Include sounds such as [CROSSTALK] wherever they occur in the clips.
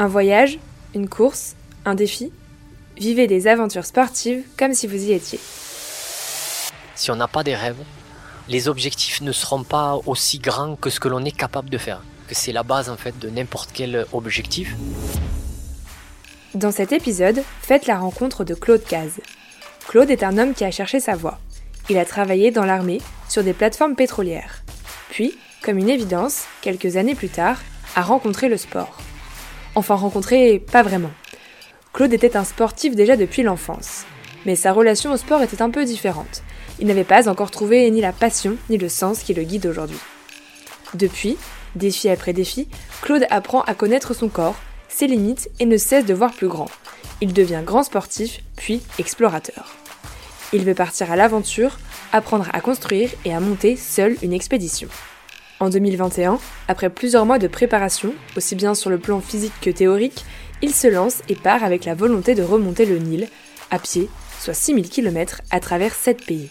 Un voyage, une course, un défi Vivez des aventures sportives comme si vous y étiez. Si on n'a pas des rêves, les objectifs ne seront pas aussi grands que ce que l'on est capable de faire. Que c'est la base en fait de n'importe quel objectif. Dans cet épisode, faites la rencontre de Claude Caz. Claude est un homme qui a cherché sa voie. Il a travaillé dans l'armée sur des plateformes pétrolières. Puis, comme une évidence, quelques années plus tard, a rencontré le sport. Enfin rencontré, pas vraiment. Claude était un sportif déjà depuis l'enfance. Mais sa relation au sport était un peu différente. Il n'avait pas encore trouvé ni la passion ni le sens qui le guide aujourd'hui. Depuis, défi après défi, Claude apprend à connaître son corps, ses limites et ne cesse de voir plus grand. Il devient grand sportif, puis explorateur. Il veut partir à l'aventure, apprendre à construire et à monter seul une expédition. En 2021, après plusieurs mois de préparation, aussi bien sur le plan physique que théorique, il se lance et part avec la volonté de remonter le Nil, à pied, soit 6000 km à travers 7 pays.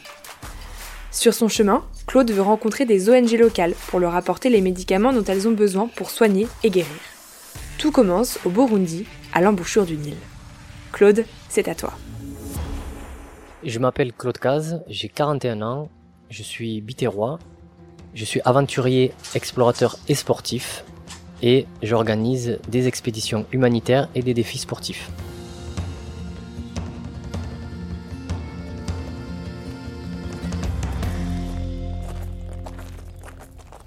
Sur son chemin, Claude veut rencontrer des ONG locales pour leur apporter les médicaments dont elles ont besoin pour soigner et guérir. Tout commence au Burundi, à l'embouchure du Nil. Claude, c'est à toi. Je m'appelle Claude Caz, j'ai 41 ans, je suis bitérois je suis aventurier, explorateur et sportif et j'organise des expéditions humanitaires et des défis sportifs.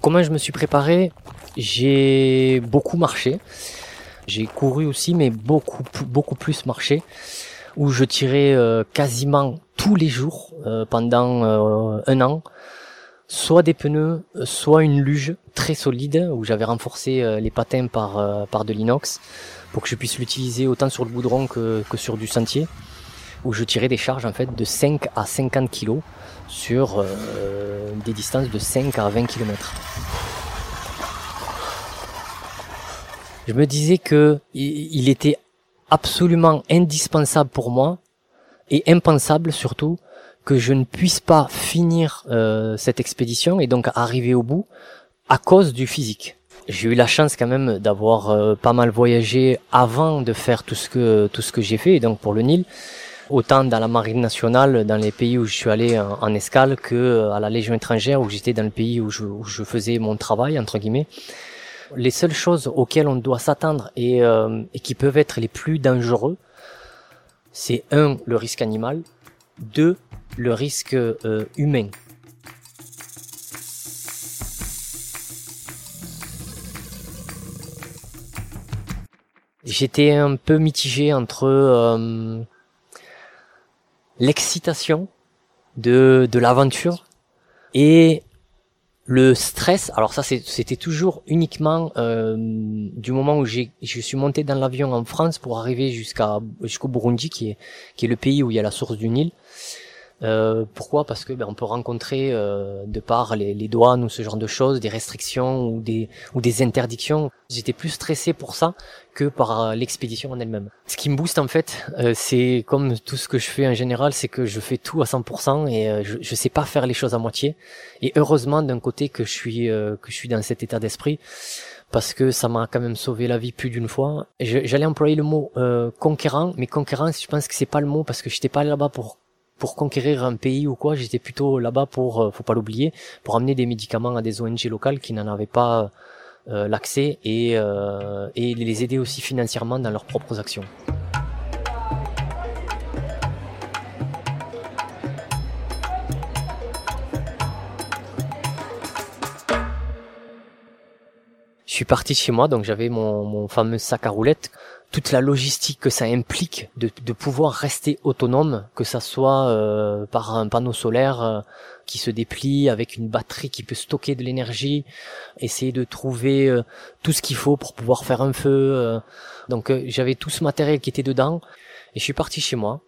Comment je me suis préparé? J'ai beaucoup marché. J'ai couru aussi, mais beaucoup, plus marché, où je tirais euh, quasiment tous les jours euh, pendant euh, un an soit des pneus, soit une luge très solide où j'avais renforcé euh, les patins par, euh, par de l'inox pour que je puisse l'utiliser autant sur le goudron que, que sur du sentier où je tirais des charges en fait de 5 à 50 kg sur euh, des distances de 5 à 20 km. Je me disais que il était absolument indispensable pour moi et impensable surtout que je ne puisse pas finir euh, cette expédition et donc arriver au bout à cause du physique. J'ai eu la chance quand même d'avoir euh, pas mal voyagé avant de faire tout ce que tout ce que j'ai fait et donc pour le Nil. Autant dans la marine nationale dans les pays où je suis allé en, escale que euh, à la légion étrangère où j'étais dans le pays où je, où je, faisais mon travail entre guillemets. Les seules choses auxquelles on doit s'attendre et, et qui peuvent être les plus dangereux c'est un le risque animal. Deux le risque euh, humain. J'étais un peu mitigé entre euh, l'excitation de, de l'aventure et le stress. Alors ça, c'était toujours uniquement euh, du moment où je suis monté dans l'avion en France pour arriver jusqu'à jusqu'au Burundi, qui est qui est le pays où il y a la source du Nil. Euh, pourquoi? Parce que ben, on peut rencontrer euh, de par les, les, douanes ou ce genre de choses des restrictions ou des ou des interdictions. J'étais plus stressé pour ça que par euh, l'expédition en elle-même. Ce qui me booste en fait, euh, c'est comme tout ce que je fais en général, c'est que je fais tout à 100% et euh, je, je sais pas faire les choses à moitié. Et heureusement d'un côté que je suis que je suis dans cet état d'esprit parce que ça m'a quand même sauvé la vie plus d'une fois. J'allais employer le mot conquérant, mais conquérant, je pense que c'est pas le mot parce que j'étais pas là-bas pour pour conquérir un pays ou quoi, j'étais plutôt là-bas pour, euh, faut pas l'oublier, pour amener des médicaments à des ONG locales qui n'en avaient pas euh, l'accès et, euh, et les aider aussi financièrement dans leurs propres actions. Je suis parti chez moi, donc j'avais mon, mon fameux sac à roulettes toute la logistique que ça implique de, de pouvoir rester autonome, que ça soit euh, par un panneau solaire euh, qui se déplie avec une batterie qui peut stocker de l'énergie, essayer de trouver euh, tout ce qu'il faut pour pouvoir faire un feu. donc j'avais tout ce matériel qui était dedans et je suis parti chez moi.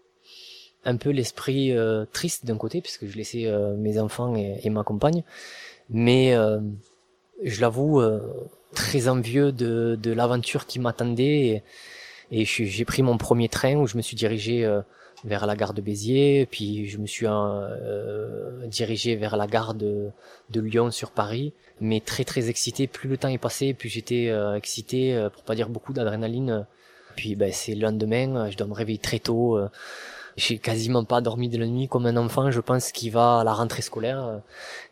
Un peu l'esprit triste d'un côté puisque je laissais mes enfants et, et, ma compagne, mais je l'avoue très envieux de, de l'aventure qui m'attendait. Et j'ai pris mon premier train où je me suis dirigé vers la gare de Béziers, puis je me suis euh, dirigé vers la gare de, de, Lyon sur Paris, mais très très excité. Plus le temps est passé, plus j'étais euh, excité, euh, pour pas dire beaucoup d'adrénaline. Puis ben, c'est le lendemain, je dois me réveiller très tôt. j'ai quasiment pas dormi de la nuit comme un enfant, je pense, qui va à la rentrée scolaire.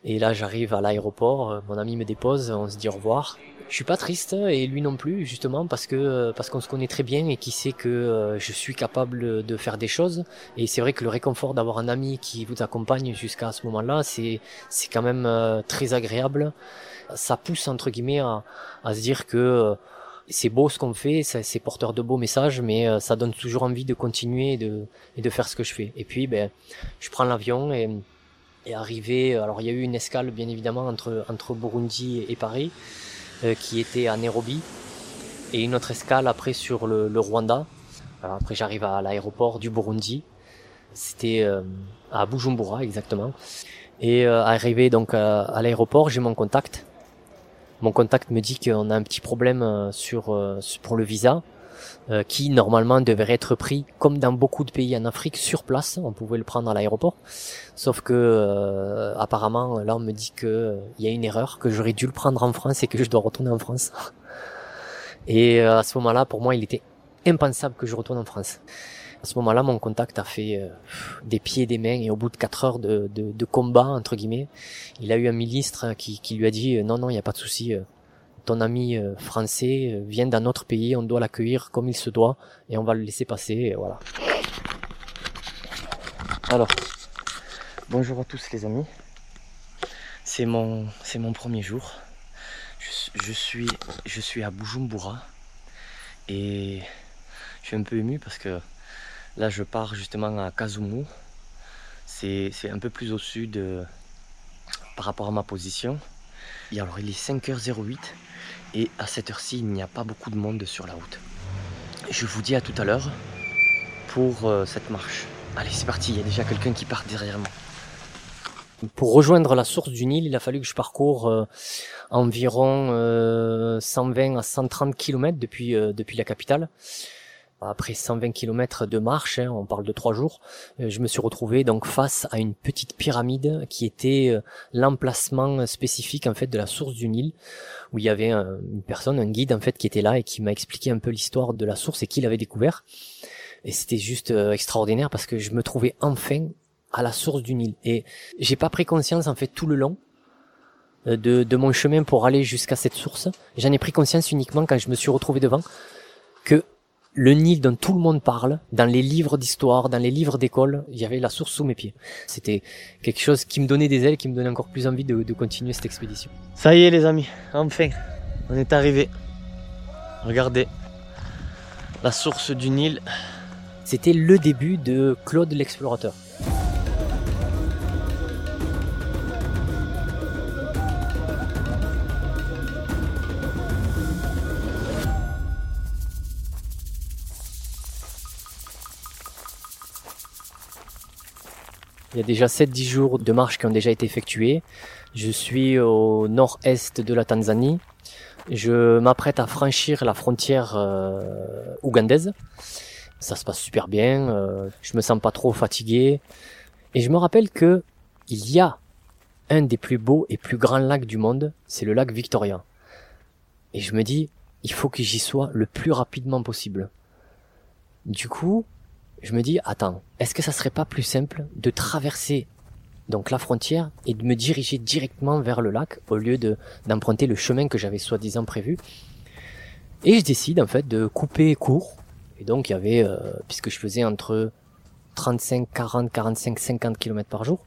Et là, j'arrive à l'aéroport, mon ami me dépose, on se dit au revoir. Je suis pas triste et lui non plus justement parce que parce qu'on se connaît très bien et qui sait que euh, je suis capable de faire des choses et c'est vrai que le réconfort d'avoir un ami qui vous accompagne jusqu'à ce moment-là c'est c'est quand même euh, très agréable ça pousse entre guillemets à, à se dire que euh, c'est beau ce qu'on fait, c'est porteur de beaux messages, mais ça donne toujours envie de continuer et de, et de faire ce que je fais. Et puis, ben, je prends l'avion et, et arrivé. Alors, il y a eu une escale, bien évidemment, entre entre Burundi et Paris. Euh, qui était à Nairobi et une autre escale après sur le, le Rwanda. Après j'arrive à l'aéroport du Burundi. C'était euh, à Bujumbura exactement. Et euh, arrivé donc à l'aéroport, j'ai mon contact. Mon contact me dit qu'on a un petit problème sur pour le visa. Euh, qui normalement devrait être pris comme dans beaucoup de pays en Afrique sur place. On pouvait le prendre à l'aéroport, sauf que euh, apparemment là on me dit que euh, il y a une erreur, que j'aurais dû le prendre en France et que je dois retourner en France. [LAUGHS] Et à ce moment-là, pour moi, il était impensable que je retourne en France. À ce moment-là, mon contact a fait des pieds et des mains et au bout de quatre heures de, de, de, combat entre guillemets, il a eu un ministre qui, qui lui a dit non non, il n'y a pas de souci, ton ami euh, français euh, vient d'un autre pays, on doit l'accueillir comme il se doit et on va le laisser passer, voilà. Alors, bonjour à tous les amis. C'est mon, premier jour. Je, suis, à Bujumbura et je suis un peu ému parce que là je pars justement à Kazumu. C'est, c'est un peu plus au sud euh, par rapport à ma position. Et alors il est 5h08 et à cette heure-ci, il n'y a pas beaucoup de monde sur la route. Je vous dis à tout à l'heure pour euh, cette marche. Allez, c'est parti, il y a déjà quelqu'un qui part derrière moi. Pour rejoindre la source du Nil, il a fallu que je parcours euh, environ 120 euh, à 130 km depuis, depuis la capitale après 120 km de marche, hein, on parle de trois jours, euh, je me suis retrouvé donc face à une petite pyramide qui était euh, l'emplacement spécifique en fait de la source du Nil, où il y avait une personne, un guide en fait qui était là et qui m'a expliqué un peu l'histoire de la source et qui l'avait découvert. Et c'était juste euh, extraordinaire parce que je me trouvais enfin à la source du Nil. Et j'ai pas pris conscience en fait tout le long de, de mon chemin pour aller jusqu'à cette source. J'en ai pris conscience uniquement quand je me suis retrouvé devant que le Nil dont tout le monde parle, dans les livres d'histoire, dans les livres d'école, il y avait la source sous mes pieds. C'était quelque chose qui me donnait des ailes, qui me donnait encore plus envie de, continuer cette expédition. Ça y est les amis, enfin, on est arrivé. Regardez, la source du Nil. C'était le début de Claude l'explorateur. Il y a déjà 7-10 jours de marche qui ont déjà été effectués. Je suis au nord-est de la Tanzanie. Je m'apprête à franchir la frontière euh, ougandaise. Ça se passe super bien. Euh, je me sens pas trop fatigué. Et je me rappelle que il y a un des plus beaux et plus grands lacs du monde, c'est le lac Victoria. Et je me dis, il faut que j'y sois le plus rapidement possible. Du coup, je me dis, attends, est-ce que ça serait pas plus simple de traverser donc la frontière et de me diriger directement vers le lac au lieu de d'emprunter le chemin que j'avais soi-disant prévu? Et je décide en fait de couper court. Et donc il y avait, euh, puisque je faisais entre 35, 40, 45, 50 km par jour,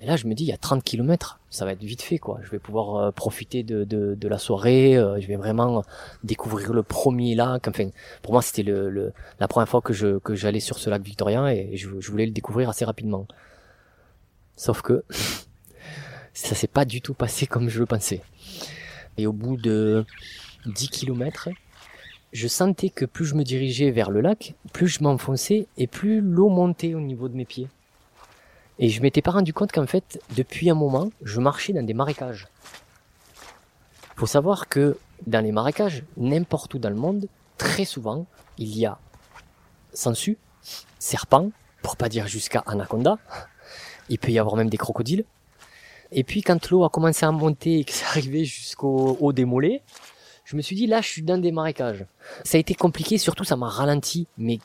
et là, je me dis, il y a 30 km, ça va être vite fait, quoi. Je vais pouvoir euh, profiter de, de, la soirée, euh, je vais vraiment découvrir le premier lac. Enfin, pour moi, c'était le, la première fois que je que j'allais sur ce lac Victorien et je, je, voulais le découvrir assez rapidement. Sauf que [LAUGHS] ça s'est pas du tout passé comme je le pensais. Et au bout de 10 km, je sentais que plus je me dirigeais vers le lac, plus je m'enfonçais et plus l'eau montait au niveau de mes pieds. Et je m'étais pas rendu compte qu'en fait, depuis un moment, je marchais dans des marécages. Faut savoir que dans les marécages, n'importe où dans le monde, très souvent, il y a sensu, serpent, pour pas dire jusqu'à anaconda. Il peut y avoir même des crocodiles. Et puis quand l'eau a commencé à monter et que c'est arrivé jusqu'au haut des mollets, je me suis dit là je suis dans des marécages. Ça a été compliqué, surtout ça m'a ralenti, mais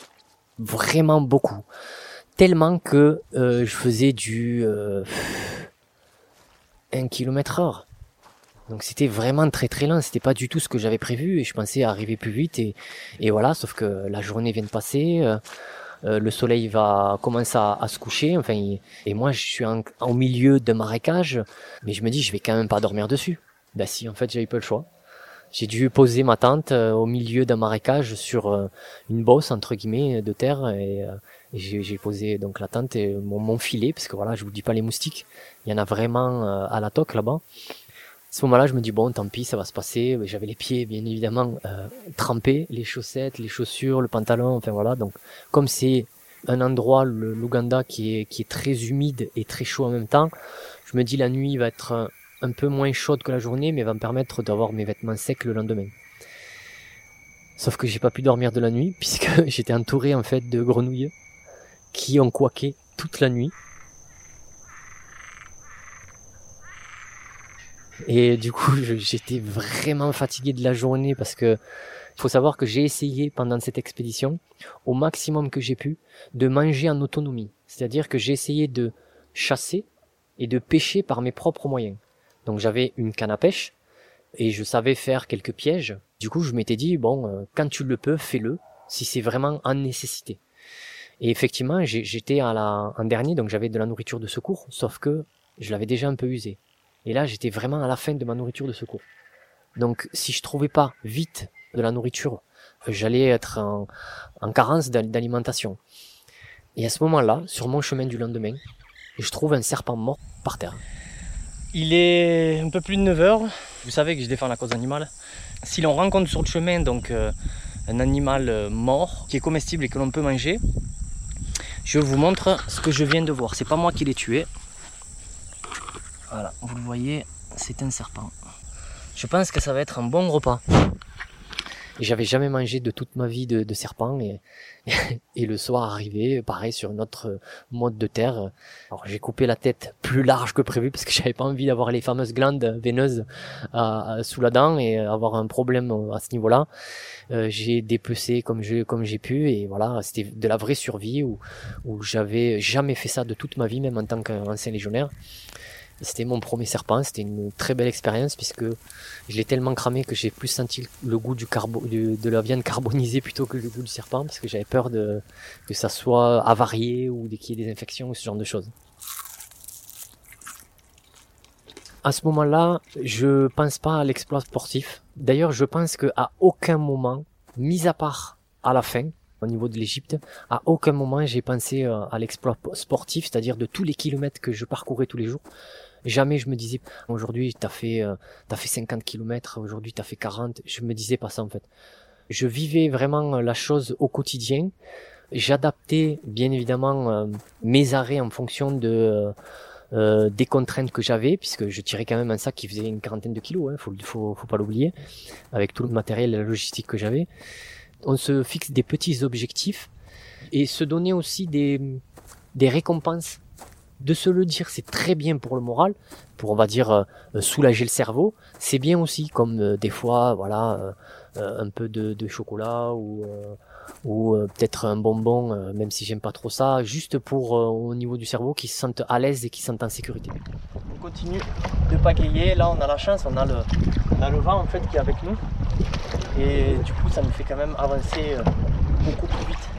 vraiment beaucoup. Tellement que euh, je faisais du euh, 1 km heure. Donc c'était vraiment très très lent, c'était pas du tout ce que j'avais prévu et je pensais arriver plus vite et, et voilà, sauf que la journée vient de passer, euh, euh, le soleil va commencer à, se coucher, enfin et moi je suis en, au milieu de marécage, mais je me dis je vais quand même pas dormir dessus. Bah si, en fait j'avais pas le choix. J'ai dû poser ma tente euh, au milieu d'un marécage sur euh, une bosse entre guillemets de terre et j'ai posé donc la tente et mon, mon, filet parce que voilà je vous dis pas les moustiques, il y en a vraiment à la toque là-bas. À ce moment-là, je me dis bon, tant pis, ça va se passer. J'avais les pieds bien évidemment euh, trempés, les chaussettes, les chaussures, le pantalon, enfin voilà. Donc comme c'est un endroit, l'Ouganda, qui est qui est très humide et très chaud en même temps, je me dis la nuit va être un peu moins chaude que la journée, mais va me permettre d'avoir mes vêtements secs le lendemain. Sauf que j'ai pas pu dormir de la nuit [LAUGHS] puisque j'étais entouré en fait de grenouilles qui ont quaqué toute la nuit. Et du coup, j'étais vraiment fatigué de la journée parce que faut savoir que j'ai essayé pendant cette expédition, au maximum que j'ai pu, de manger en autonomie. C'est-à-dire que j'ai essayé de chasser et de pêcher par mes propres moyens. Donc j'avais une canne à pêche et je savais faire quelques pièges. Du coup, je m'étais dit bon, euh, quand tu le peux, fais-le si c'est vraiment en nécessité. Et effectivement, j'étais en dernier, donc j'avais de la nourriture de secours, sauf que je l'avais déjà un peu usé. Et là, j'étais vraiment à la fin de ma nourriture de secours. Donc, si je trouvais pas vite de la nourriture, j'allais être en, en carence d'alimentation. Et à ce moment-là, sur mon chemin du lendemain, je trouve un serpent mort par terre. Il est un peu plus de 9 heures. Vous savez que je défends la cause animale. Si l'on rencontre sur le chemin donc euh, un animal euh, mort qui est comestible et que l'on peut manger, je vous montre ce que je viens de voir. C'est pas moi qui l'ai tué. Voilà, vous le voyez, c'est un serpent. Je pense que ça va être un bon repas. J'avais jamais mangé de toute ma vie de, serpent et, [LAUGHS] et le soir arrivé, pareil sur notre mode de terre. Alors j'ai coupé la tête plus large que prévu parce que [LAUGHS] j'avais pas envie d'avoir les fameuses glandes veineuses euh, sous la dent et avoir un problème à ce niveau-là. Euh, j'ai dépecé comme je comme j'ai pu et voilà c'était de la vraie survie où où j'avais jamais fait ça de toute ma vie même en tant qu'ancien légionnaire. C'était mon premier serpent, c'était une très belle expérience puisque je l'ai tellement cramé que j'ai plus senti le goût du carbo, de la viande carbonisée plutôt que le goût du serpent parce que j'avais peur de que ça soit avarié ou qu'il y ait des infections ou ce genre de choses. À ce moment-là, je pense pas à l'exploit sportif. D'ailleurs, je pense qu'à aucun moment, mis à part à la fin, au niveau de l'Égypte, à aucun moment j'ai pensé à l'exploit sportif, c'est-à-dire de tous les kilomètres que je parcourais tous les jours. Jamais je me disais aujourd'hui t'as fait euh, t'as fait 50 km, aujourd'hui t'as fait 40. Je me disais pas ça en fait. Je vivais vraiment la chose au quotidien. J'adaptais bien évidemment euh, mes arrêts en fonction de euh, des contraintes que j'avais, puisque je tirais quand même un sac qui faisait une quarantaine de kilos, hein, faut, faut, faut pas l'oublier, avec tout le matériel et la logistique que j'avais. On se fixe des petits objectifs et se donner aussi des, des récompenses de se le dire, c'est très bien pour le moral, pour on va dire euh, soulager le cerveau. C'est bien aussi, comme euh, des fois, voilà, euh, un peu de, de chocolat ou ou peut-être un bonbon, même si j'aime pas trop ça, juste pour au niveau du cerveau qui se sentent à l'aise et qui se sentent en sécurité. On continue de pagayer. Là, on a la chance, on a le, on a le vent en fait qui est avec nous, et du coup, ça nous fait quand même avancer beaucoup plus vite.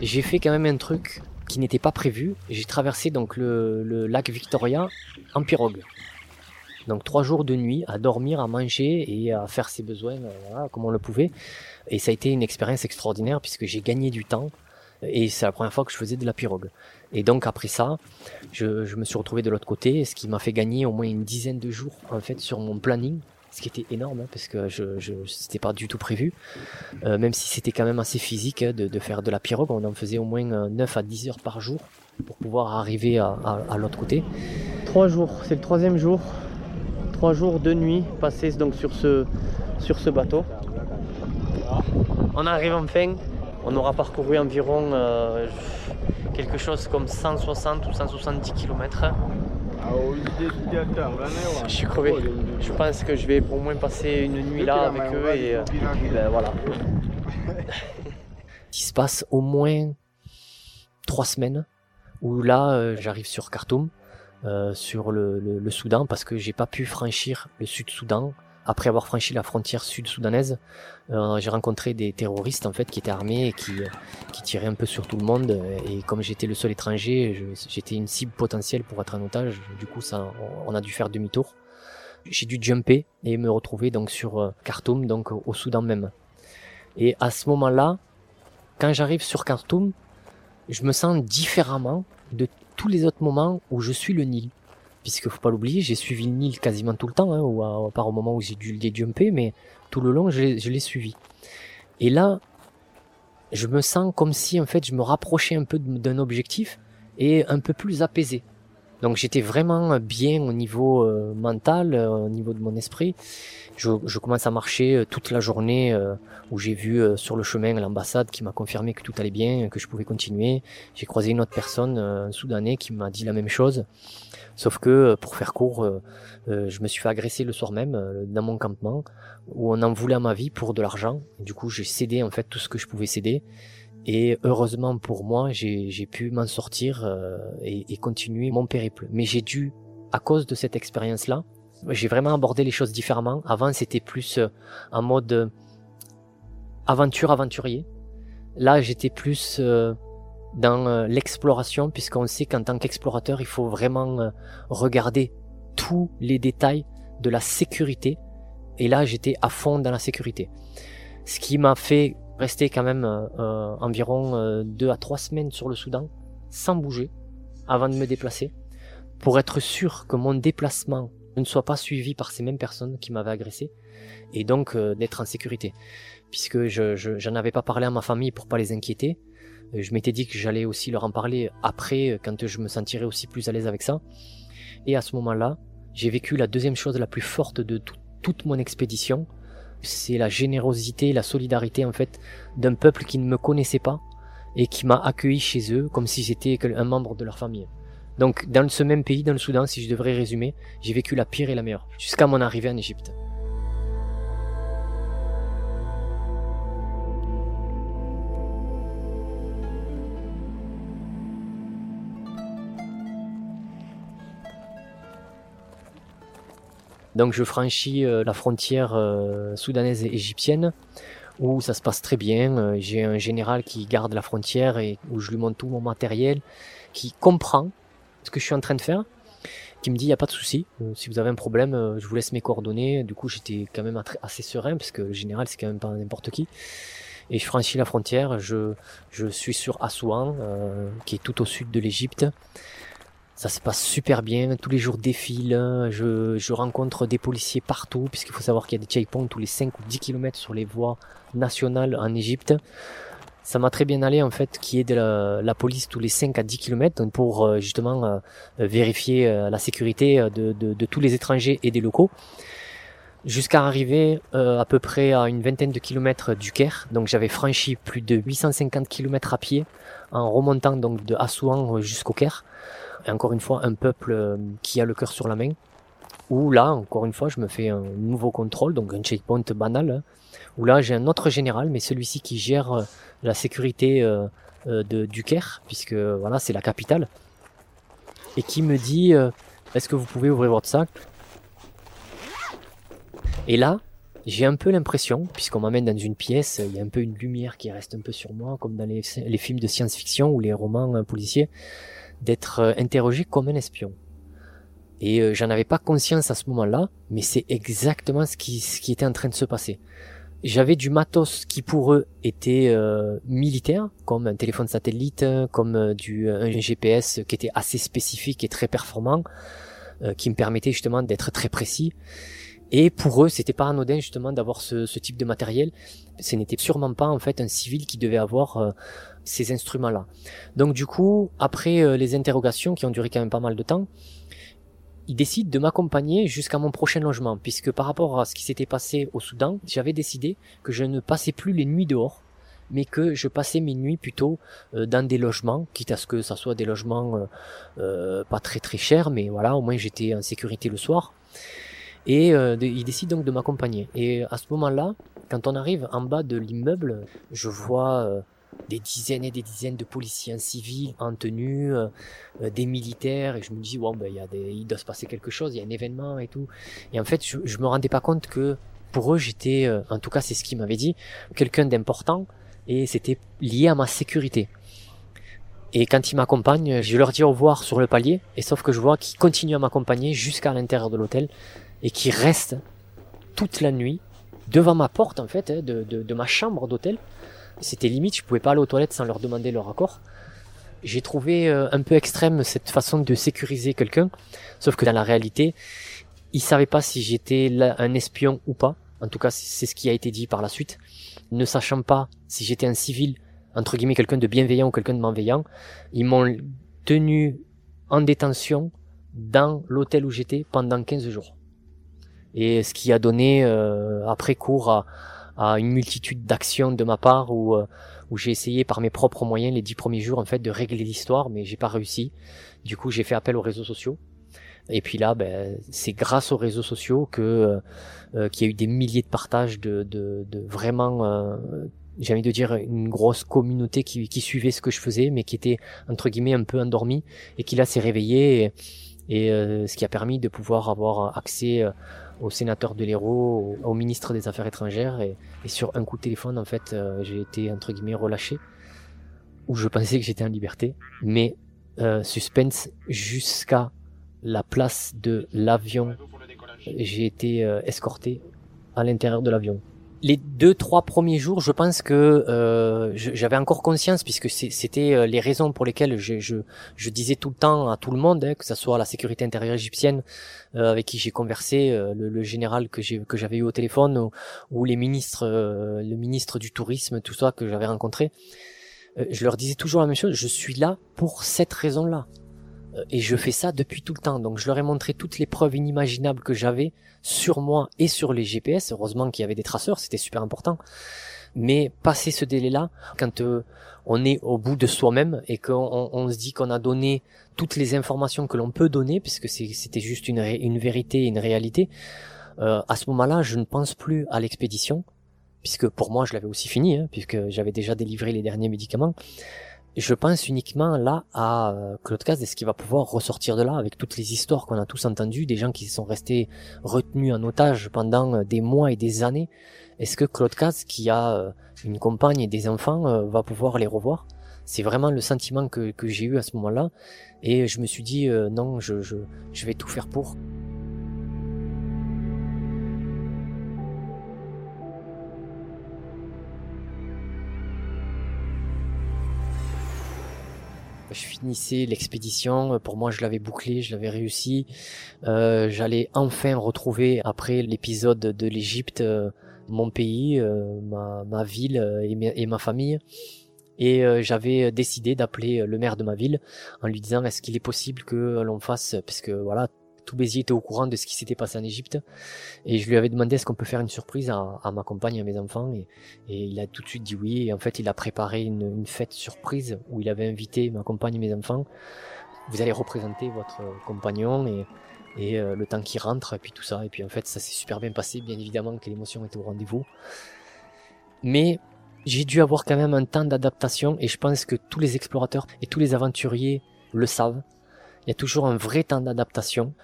J'ai fait quand même un truc qui n'était pas prévu. J'ai traversé donc le, lac Victoria en pirogue. Donc trois jours de nuit à dormir, à manger et à faire ses besoins voilà, comme on le pouvait. Et ça a été une expérience extraordinaire puisque j'ai gagné du temps et c'est la première fois que je faisais de la pirogue. Et donc après ça, je, je me suis retrouvé de l'autre côté, ce qui m'a fait gagner au moins une dizaine de jours en fait sur mon planning ce qui était énorme hein, parce que je, je c'était pas du tout prévu euh, même si c'était quand même assez physique hein, de, faire de la pirogue on en faisait au moins 9 à 10 heures par jour pour pouvoir arriver à l'autre côté trois jours c'est le troisième jour trois jours de nuit passés donc sur ce sur ce bateau On arrive enfin. On aura parcouru environ euh, quelque chose comme 160 ou 170 km. Je suis crevé. Je pense que je vais au moins passer une nuit là avec eux et euh, ben, voilà. [LAUGHS] Il se passe au moins trois semaines où là euh, j'arrive sur Khartoum, euh, sur le, Soudan parce que j'ai pas pu franchir le Sud-Soudan après avoir franchi la frontière sud-soudanaise, euh, j'ai rencontré des terroristes en fait qui étaient armés et qui, qui tiraient un peu sur tout le monde. Et comme j'étais le seul étranger, j'étais une cible potentielle pour être un otage. Du coup, ça, on a dû faire demi-tour. J'ai dû jumper et me retrouver donc sur euh, Khartoum, donc au Soudan même. Et à ce moment-là, quand j'arrive sur Khartoum, je me sens différemment de tous les autres moments où je suis le Nil puisque faut pas l'oublier, j'ai suivi le Nil quasiment tout le temps, hein, ou à, part au moment où j'ai dû le jumper, mais tout le long, je, l'ai suivi. Et là, je me sens comme si en fait je me rapprochais un peu d'un objectif et un peu plus apaisé. Donc j'étais vraiment bien au niveau euh, mental, euh, au niveau de mon esprit. Je, je commence à marcher euh, toute la journée où j'ai vu sur le chemin l'ambassade qui m'a confirmé que tout allait bien, que je pouvais continuer. J'ai croisé une autre personne, un Soudanais, qui m'a dit la même chose. Sauf que, pour faire court, je me suis fait agresser le soir même dans mon campement où on en voulait à ma vie pour de l'argent. Du coup, j'ai cédé en fait tout ce que je pouvais céder. Et heureusement pour moi, j'ai pu m'en sortir euh, et, et, continuer mon périple. Mais j'ai dû, à cause de cette expérience-là, j'ai vraiment abordé les choses différemment. Avant, c'était plus euh, en mode euh, aventure aventurier. Là, j'étais plus dans l'exploration, puisqu'on sait qu'en tant qu'explorateur, il faut vraiment regarder tous les détails de la sécurité. Et là, j'étais à fond dans la sécurité. Ce qui m'a fait rester quand même euh, euh, environ euh, deux à trois semaines sur le Soudan, sans bouger, avant de me déplacer, pour être sûr que mon déplacement ne soit pas suivi par ces mêmes personnes qui m'avaient agressé, et donc d'être en sécurité. Puisque je, j'en avais pas parlé à ma famille pour pas les inquiéter, je m'étais dit que j'allais aussi leur en parler après, quand je me sentirais aussi plus à l'aise avec ça. Et à ce moment-là, j'ai vécu la deuxième chose la plus forte de toute mon expédition, c'est la générosité, la solidarité en fait d'un peuple qui ne me connaissait pas et qui m'a accueilli chez eux comme si j'étais un membre de leur famille. Donc dans ce même pays, dans le Soudan, si je devrais résumer, j'ai vécu la pire et la meilleure jusqu'à mon arrivée en Égypte. Donc je franchis euh, la frontière euh, soudanaise et égyptienne où ça se passe très bien. Euh, j'ai un général qui garde la frontière et où je lui montre tout mon matériel, qui comprend ce que je suis en train de faire, qui me dit il n'y a pas de souci. si vous avez un problème, je vous laisse mes coordonnées. Du coup j'étais quand même assez serein parce que le général c'est quand même pas n'importe qui. Et je franchis la frontière, je, je suis sur Assouan, qui est tout au sud de l'Égypte. Ça se passe super bien, tous les jours défilent, je, je rencontre des policiers partout, puisqu'il faut savoir qu'il y a des checkpoints tous les 5 ou 10 km sur les voies nationales en Égypte. Ça m'a très bien allé en fait qu'il y ait de la, police tous les 5 à 10 km pour euh, justement euh, vérifier euh, la sécurité de, de, de, tous les étrangers et des locaux. Jusqu'à arriver à peu près à une vingtaine de kilomètres du Caire. Donc j'avais franchi plus de 850 km à pied en remontant donc de Assouan jusqu'au Caire encore une fois un peuple euh, qui a le cœur sur la main. Où là, encore une fois, je me fais un nouveau contrôle, donc un checkpoint banal, hein, où là j'ai un autre général, mais celui-ci qui gère euh, la sécurité euh, de, du Caire, puisque voilà, c'est la capitale, et qui me dit est-ce que vous pouvez ouvrir votre sac? Et là, j'ai un peu l'impression, puisqu'on m'amène dans une pièce, il y a un peu une lumière qui reste un peu sur moi, comme dans les, les films de science-fiction ou les romans policiers d'être euh, interrogé comme un espion. Et euh, j'en avais pas conscience à ce moment-là, mais c'est exactement ce qui, ce qui était en train de se passer. J'avais du matos qui pour eux était euh, militaire, comme un téléphone satellite, comme du un GPS qui était assez spécifique et très performant, qui me permettait justement d'être très précis. Et pour eux, c'était pas anodin justement d'avoir ce, ce, type de matériel. Ce n'était sûrement pas en fait un civil qui devait avoir ces instruments-là. Donc du coup, après euh, les interrogations qui ont duré quand même pas mal de temps, il décide de m'accompagner jusqu'à mon prochain logement, puisque par rapport à ce qui s'était passé au Soudan, j'avais décidé que je ne passais plus les nuits dehors, mais que je passais mes nuits plutôt euh, dans des logements, quitte à ce que ça soit des logements euh, pas très très chers, mais voilà, au moins j'étais en sécurité le soir. Et il décide donc de m'accompagner. Et à ce moment-là, quand on arrive en bas de l'immeuble, je vois des dizaines et des dizaines de policiers en civil, en tenue, euh, euh, des militaires, et je me dis, bon, ben, y a des, il doit se passer quelque chose, il y a un événement et tout. Et en fait, je, je me rendais pas compte que pour eux, j'étais, euh, en tout cas, c'est ce qu'ils m'avaient dit, quelqu'un d'important, et c'était lié à ma sécurité. Et quand ils m'accompagnent, je leur dis au revoir sur le palier, et sauf que je vois qu'ils continuent à m'accompagner jusqu'à l'intérieur de l'hôtel, et qu'ils restent toute la nuit devant ma porte, en fait, hein, de, de, de ma chambre d'hôtel, c'était limite, je pouvais pas aller aux toilettes sans leur demander leur accord. J'ai trouvé euh, un peu extrême cette façon de sécuriser quelqu'un, sauf que dans la réalité, ils savaient pas si j'étais un espion ou pas. En tout cas, c'est ce qui a été dit par la suite. Ne sachant pas si j'étais un civil, entre guillemets, quelqu'un de bienveillant ou quelqu'un de malveillant, ils m'ont tenu en détention dans l'hôtel où j'étais pendant 15 jours. Et ce qui a donné euh, après cours à, à une multitude d'actions de ma part où, euh, où j'ai essayé par mes propres moyens les dix premiers jours en fait de régler l'histoire, mais j'ai pas réussi. Du coup, j'ai fait appel aux réseaux sociaux. Et puis là, ben, c'est grâce aux réseaux sociaux que euh, euh, qu'il y a eu des milliers de partages de, de, de vraiment, j'ai envie de dire, une grosse communauté qui, qui suivait ce que je faisais, mais qui était entre guillemets un peu endormie et qui là s'est réveillée et, et ce qui a permis de pouvoir avoir accès au sénateur de l'Hérault, au, ministre des Affaires étrangères, et, sur un coup de téléphone, en fait, euh, j'ai été entre guillemets relâché, où je pensais que j'étais en liberté, mais euh, suspense jusqu'à la place de l'avion, j'ai été euh, escorté à l'intérieur de l'avion les deux trois premiers jours, je pense que euh, j'avais encore conscience, puisque c'était euh, les raisons pour lesquelles je, je, je, disais tout le temps à tout le monde, hein, que ce soit la sécurité intérieure égyptienne euh, avec qui j'ai conversé, euh, le, le, général que j'avais eu au téléphone, ou, ou les ministres, le ministre du tourisme, tout ça que j'avais rencontré. je leur disais toujours la même chose. Je suis là pour cette raison-là. Euh, et je fais ça depuis tout le temps. Donc je leur ai montré toutes les preuves inimaginables que j'avais sur moi et sur les GPS. Heureusement qu'il y avait des traceurs, c'était super important. Mais passer ce délai-là, quand euh, on est au bout de soi-même et qu'on on se dit qu'on a donné toutes les informations que l'on peut donner, puisque c'était juste une, une vérité, une réalité, euh, à ce moment-là, je ne pense plus à l'expédition, puisque pour moi, je l'avais aussi fini, hein, puisque j'avais déjà délivré les derniers médicaments je pense uniquement là à euh, Claude Caz et ce qui va pouvoir ressortir de là avec toutes les histoires qu'on a tous entendues, des gens qui sont restés retenus en otage pendant euh, des mois et des années? Est-ce que Claude Caz, qui a euh, une compagne et des enfants, va pouvoir les revoir? C'est vraiment le sentiment que, que j'ai eu à ce moment-là. Et je me suis dit, non, je, je, je vais tout faire pour. Je finissais l'expédition. Pour moi, je l'avais bouclé, je l'avais réussi. Euh, J'allais enfin retrouver, après l'épisode de l'Égypte, euh, mon pays, euh, ma, ville et, ma famille. Et j'avais décidé d'appeler le maire de ma ville en lui disant est-ce qu'il est possible que l'on fasse, parce voilà, tout Béziers était au courant de ce qui s'était passé en Égypte. Et je lui avais demandé est-ce qu'on peut faire une surprise à, ma compagne à mes enfants. Et, il a tout de suite dit oui. Et en fait, il a préparé une, fête surprise où il avait invité ma compagne et mes enfants. Vous allez représenter votre compagnon et, euh, le temps qu'il rentre et puis tout ça. Et puis en fait, ça s'est super bien passé. Bien évidemment que l'émotion était au rendez-vous. Mais j'ai dû avoir quand même un temps d'adaptation et je pense que tous les explorateurs et tous les aventuriers le savent il y a toujours un vrai temps d'adaptation,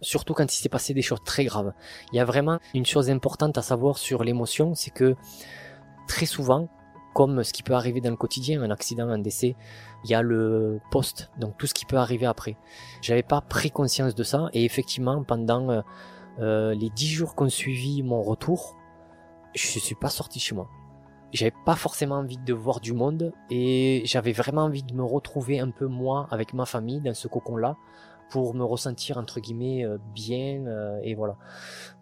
surtout quand il s'est passé des choses très graves. Il y a vraiment une chose importante à savoir sur l'émotion, c'est que très souvent, comme ce qui peut arriver dans le quotidien, un accident, un décès, il y a le post, donc tout ce qui peut arriver après. J'avais pas pris conscience de ça et effectivement pendant euh, euh les dix jours qu'on suivi mon retour, je suis pas sorti chez moi j'avais pas forcément envie de voir du monde et j'avais vraiment envie de me retrouver un peu moi avec ma famille dans ce cocon là pour me ressentir entre guillemets euh, bien euh, et voilà.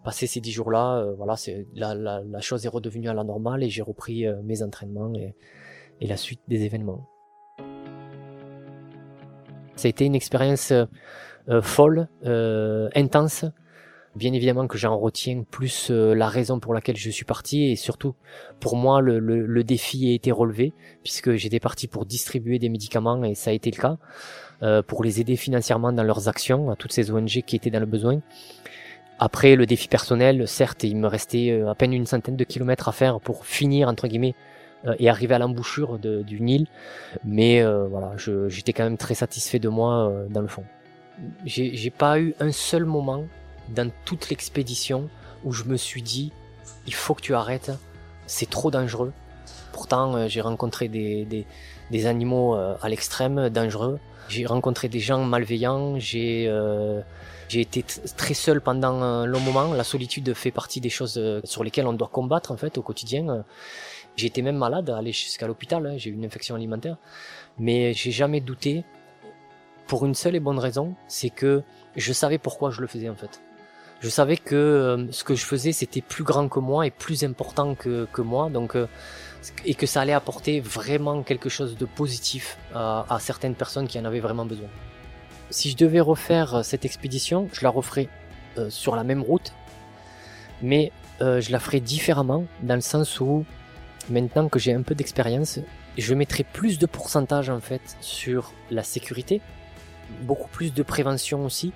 Passer ces dix jours là euh, voilà c'est la, la, la, chose est redevenue à la normale et j'ai repris mes entraînements et, et la suite des événements. Ça a été une expérience folle, intense, Bien évidemment que j'en retiens plus euh, la raison pour laquelle je suis parti et surtout pour moi le, le, défi a été relevé puisque j'étais parti pour distribuer des médicaments et ça a été le cas euh, pour les aider financièrement dans leurs actions à toutes ces ONG qui étaient dans le besoin. Après le défi personnel, certes, il me restait euh, à peine une centaine de kilomètres à faire pour finir entre guillemets et arriver à l'embouchure du Nil, mais voilà, j'étais quand même très satisfait de moi dans le fond. J'ai pas eu un seul moment dans toute l'expédition où je me suis dit il faut que tu arrêtes, c'est trop dangereux. Pourtant, euh, j'ai rencontré des, des, des animaux euh, à l'extrême dangereux. J'ai rencontré des gens malveillants. J'ai euh, été très seul pendant un long moment. La solitude fait partie des choses sur lesquelles on doit combattre en fait au quotidien. J'ai été même malade, aller jusqu'à l'hôpital. Hein. J'ai eu une infection alimentaire, mais j'ai jamais douté. Pour une seule et bonne raison, c'est que je savais pourquoi je le faisais en fait je savais que euh, ce que je faisais c'était plus grand que moi et plus important que, que moi donc euh, et que ça allait apporter vraiment quelque chose de positif à, à, certaines personnes qui en avaient vraiment besoin. Si je devais refaire euh, cette expédition, je la referais sur la même route, mais je la ferais différemment dans le sens où maintenant que j'ai un peu d'expérience, je mettrais plus de pourcentage en fait sur la sécurité, beaucoup plus de prévention aussi,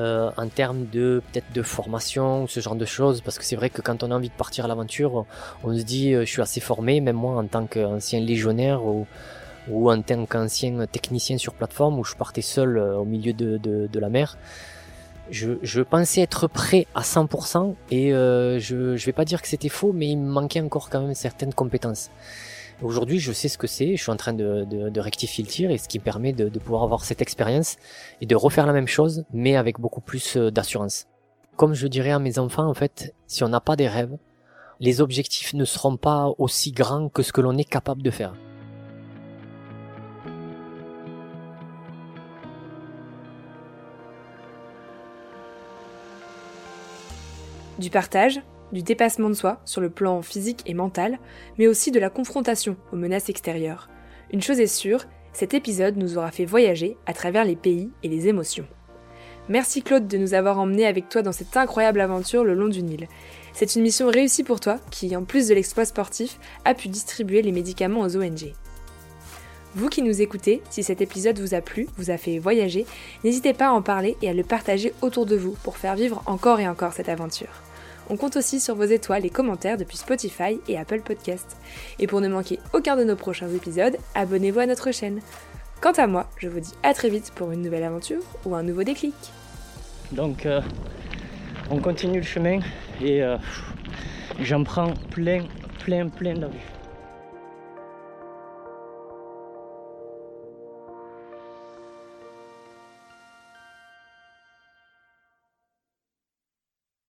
euh, en termes de peut-être de formation, ce genre de choses, parce que c'est vrai que quand on a envie de partir à l'aventure, on se dit euh, je suis assez formé, même moi en tant qu'ancien légionnaire ou, ou en tant qu'ancien technicien sur plateforme où je partais seul euh, au milieu de, de, de la mer. Je, je, pensais être prêt à 100% et euh, je, je vais pas dire que c'était faux, mais il me manquait encore quand même certaines compétences. Aujourd'hui, je sais ce que c'est, je suis en train de, rectifier le tir et ce qui me permet de, de pouvoir avoir cette expérience et de refaire la même chose, mais avec beaucoup plus euh, d'assurance. Comme je dirais à mes enfants, en fait, si on n'a pas des rêves, les objectifs ne seront pas aussi grands que ce que l'on est capable de faire. Du partage, du dépassement de soi sur le plan physique et mental, mais aussi de la confrontation aux menaces extérieures. Une chose est sûre, cet épisode nous aura fait voyager à travers les pays et les émotions. Merci Claude de nous avoir emmenés avec toi dans cette incroyable aventure le long du Nil. C'est une mission réussie pour toi qui, en plus de l'exploit sportif, a pu distribuer les médicaments aux ONG. Vous qui nous écoutez, si cet épisode vous a plu, vous a fait voyager, n'hésitez pas à en parler et à le partager autour de vous pour faire vivre encore et encore cette aventure. On compte aussi sur vos étoiles et commentaires depuis Spotify et Apple Podcast. Et pour ne manquer aucun de nos prochains épisodes, abonnez-vous à notre chaîne. Quant à moi, je vous dis à très vite pour une nouvelle aventure ou un nouveau déclic. Donc, euh, on continue le chemin et euh, j'en prends plein, plein, plein la.